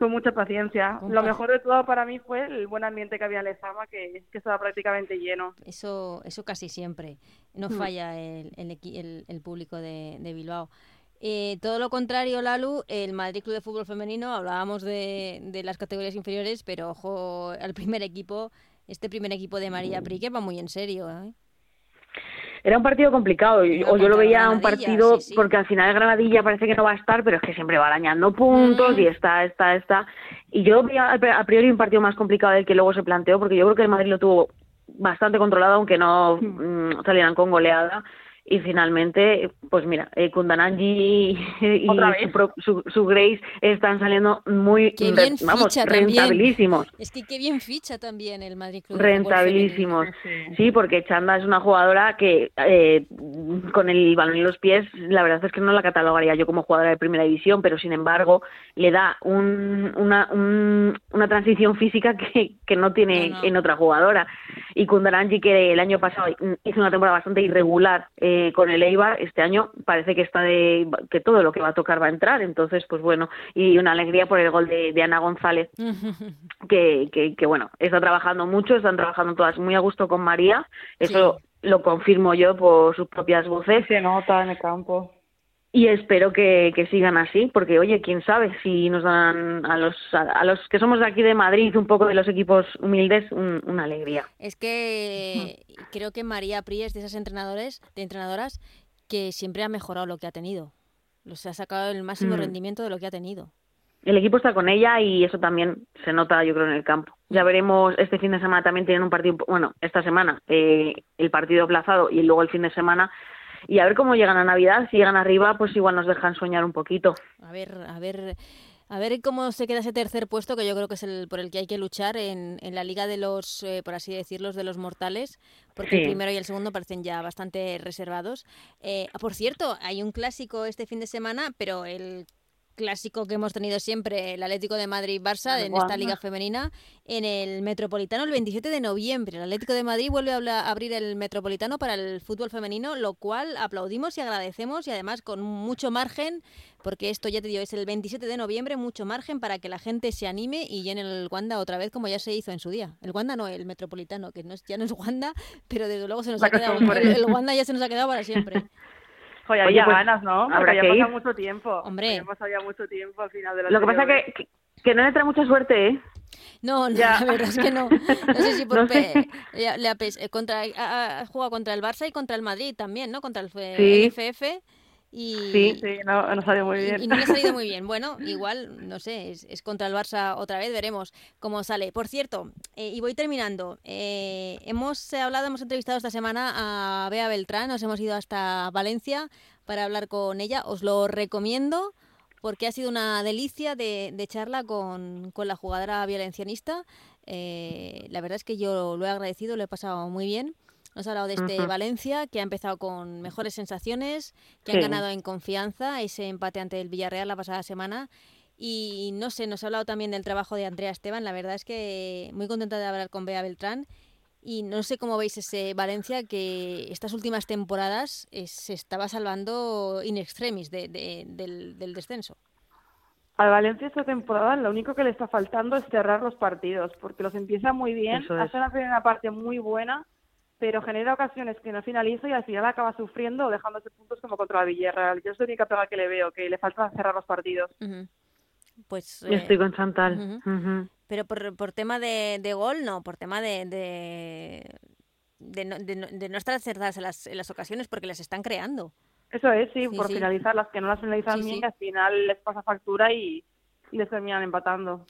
con mucha paciencia. Lo mejor de todo para mí fue el buen ambiente que había en Lezama, que, que estaba prácticamente lleno. Eso, eso casi siempre. No hmm. falla el, el, el, público de, de Bilbao. Eh, todo lo contrario, Lalu, el Madrid Club de Fútbol Femenino, hablábamos de, de las categorías inferiores, pero ojo al primer equipo, este primer equipo de María Prique va muy en serio. ¿eh? Era un partido complicado. o yo lo veía un partido porque al final Granadilla parece que no va a estar, pero es que siempre va arañando puntos y mm. está, está, está. Y yo veía a priori un partido más complicado del que luego se planteó, porque yo creo que el Madrid lo tuvo bastante controlado, aunque no mm. Mm, salieran con goleada y finalmente, pues mira, eh, Kundananji y su, su, Grace están saliendo muy vamos, rentabilísimos. Es que qué bien ficha también el Madrid Club. Rentabilísimos. Sí, porque Chanda es una jugadora que eh, con el balón en los pies, la verdad es que no la catalogaría yo como jugadora de primera división, pero sin embargo le da un, una, una transición física que, que no tiene en otra jugadora. Y Kundananji, que el año pasado hizo una temporada bastante irregular, eh, con el Eibar este año parece que está de que todo lo que va a tocar va a entrar. Entonces pues bueno y una alegría por el gol de, Ana González que, que, bueno está trabajando mucho están trabajando todas muy a gusto con María. Eso lo confirmo yo por sus propias voces. Se nota en el campo y espero que, que, sigan así, porque oye, quién sabe si nos dan a los, a, los que somos de aquí de Madrid, un poco de los equipos humildes, una alegría. Es que creo que María Pri es de esas entrenadores, de entrenadoras que siempre ha mejorado lo que ha tenido. Los ha sacado el máximo mm. rendimiento de lo que ha tenido. El equipo está con ella y eso también se nota, yo creo, en el campo. Ya veremos, este fin de semana también tienen un partido, bueno, esta semana, eh, el partido aplazado y luego el fin de semana y a ver cómo llegan a Navidad. Si llegan arriba, pues igual nos dejan soñar un poquito. A ver, a ver. A ver cómo se queda ese tercer puesto, que yo creo que es el por el que hay que luchar en, en la liga de los, eh, por así decirlo, de los mortales, porque el primero y el segundo parecen ya bastante reservados. Eh, por cierto, hay un clásico este fin de semana, pero el clásico que hemos tenido siempre, el Atlético de Madrid-Barça en esta liga femenina, en el Metropolitano el 27 de noviembre. El Atlético de Madrid vuelve a abrir el Metropolitano para el fútbol femenino, lo cual aplaudimos y agradecemos y además con mucho margen, porque esto ya te digo, es el 27 de noviembre, mucho margen para que la gente se anime y llene el Wanda otra vez como ya se hizo en su día. El Wanda no, el Metropolitano, que no es, ya no es Wanda, pero desde luego se nos ha quedado, el Wanda ya se nos ha quedado para siempre. Oye, había pues, ganas, ¿no? Porque ya pasado mucho tiempo. Hombre. Hemos pasado mucho tiempo al final de la Lo que pasa es que, que, no le trae mucha suerte, ¿eh? No, no la verdad es que no. No sé si por le, contra, ha, jugado contra el Barça y contra el Madrid también, ¿no? Contra el, sí. FF. Y, sí, sí, no, no muy bien. Y, no le ha salido muy bien. Bueno, igual, no sé, es, contra el Barça otra vez, veremos cómo sale. Por cierto, eh, y voy terminando, eh, hemos hablado, hemos entrevistado esta semana a Bea Beltrán, nos hemos ido hasta Valencia para hablar con ella, os lo recomiendo porque ha sido una delicia de, charla con, la jugadora violencianista. Eh, la verdad es que yo lo he agradecido, lo he pasado muy bien. Nos ha hablado de este Valencia, que ha empezado con mejores sensaciones, que han ganado en confianza ese empate ante el Villarreal la pasada semana. Y no sé, nos ha hablado también del trabajo de Andrea Esteban. La verdad es que muy contenta de hablar con Bea Beltrán. Y no sé cómo veis ese Valencia que estas últimas temporadas eh, se estaba salvando in extremis del, del descenso. Al Valencia esta temporada lo único que le está faltando es cerrar los partidos, porque los empieza muy bien, hace una primera parte muy buena, pero genera ocasiones que no finaliza y al final acaba sufriendo o dejándose puntos como contra la Villarreal. Yo es la única pega que le veo, que le falta cerrar los partidos. Pues, Yo estoy con Chantal. Pero por, por tema de, de, gol, no, por tema de, de, de, no, de, no estar acertadas en las, en las ocasiones porque las están creando. Eso es, sí, por finalizar las que no las finalizan bien, al final les pasa factura y, y les terminan empatando.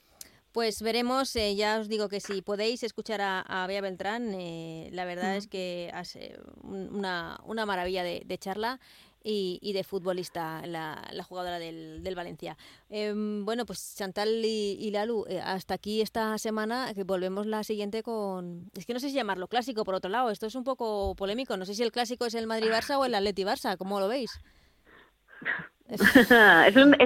Pues veremos, eh, ya os digo que si podéis escuchar a, a Bea Beltrán, eh, la verdad es que hace una, una maravilla de, charla y, de futbolista, la, jugadora del, del Valencia. Em, bueno, pues Chantal y, Lalu, eh, hasta aquí esta semana, que volvemos la siguiente con... Es que no sé si llamarlo clásico, por otro lado, esto es un poco polémico, no sé si el clásico es el Madrid-Barça o el Atleti-Barça, ¿cómo lo veis? es, un,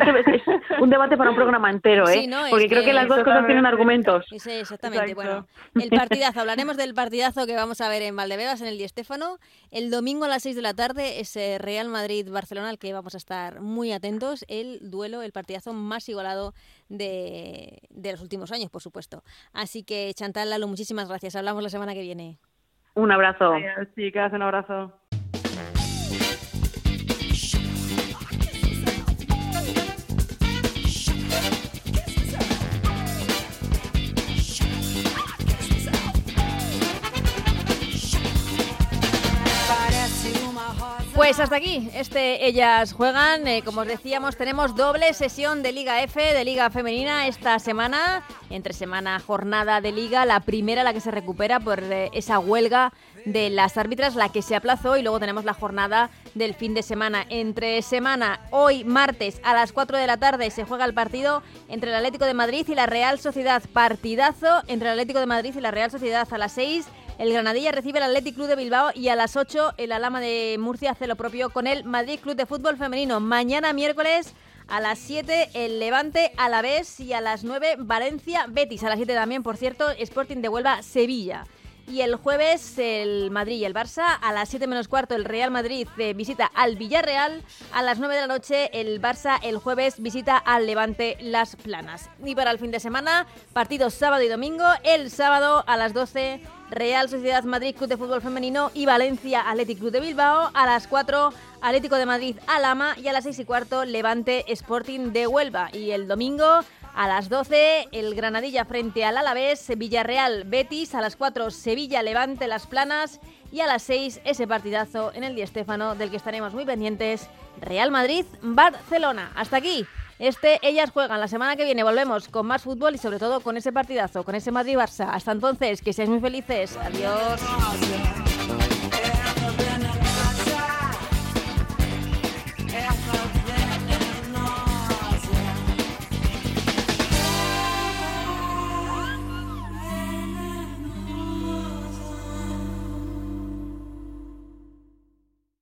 un, debate para un programa entero, ¿eh? Porque creo que, las dos cosas tienen argumentos. Sí, exactamente. Bueno, el partidazo, hablaremos del partidazo que vamos a ver en Valdebebas, en el Di Stéfano. El domingo a las 6 de la tarde, ese Real Madrid-Barcelona, al que vamos a estar muy atentos. El duelo, el partidazo más igualado de, de los últimos años, por supuesto. Así que, Chantal Lalo, muchísimas gracias. Hablamos la semana que viene. Un abrazo. Chicas, un abrazo. Pues hasta aquí, este Ellas Juegan. Eh, como os decíamos, tenemos doble sesión de Liga F, de Liga Femenina esta semana. Entre semana, jornada de Liga, la primera, la que se recupera por eh, esa huelga de las árbitras, la que se aplazó. Y luego tenemos la jornada del fin de semana. Entre semana, hoy martes a las 4 de la tarde, se juega el partido entre el Atlético de Madrid y la Real Sociedad. Partidazo entre el Atlético de Madrid y la Real Sociedad a las 6 el Granadilla recibe el Athletic Club de Bilbao y a las 8 el Alama de Murcia hace lo propio con el Madrid Club de Fútbol Femenino. Mañana miércoles a las 7 el Levante a la vez y a las 9 Valencia Betis. A las 7 también, por cierto, Sporting de Huelva Sevilla. Y el jueves el Madrid y el Barça. A las 7 menos cuarto el Real Madrid eh, visita al Villarreal. A las 9 de la noche el Barça el jueves visita al Levante Las Planas. Y para el fin de semana, partidos sábado y domingo. El sábado a las 12 Real Sociedad Madrid Club de Fútbol Femenino y Valencia Athletic Club de Bilbao. A las 4 Atlético de Madrid Alama y a las 6 y cuarto Levante Sporting de Huelva. Y el domingo a las 12, el Granadilla frente al Alavés, Villarreal Betis. A las 4, Sevilla Levante Las Planas. Y a las 6, ese partidazo en el Di Stéfano, del que estaremos muy pendientes, Real Madrid Barcelona. Hasta aquí. Este, ellas juegan. La semana que viene volvemos con más fútbol y sobre todo con ese partidazo, con ese Madrid-Barça. Hasta entonces, que seáis muy felices. Adiós.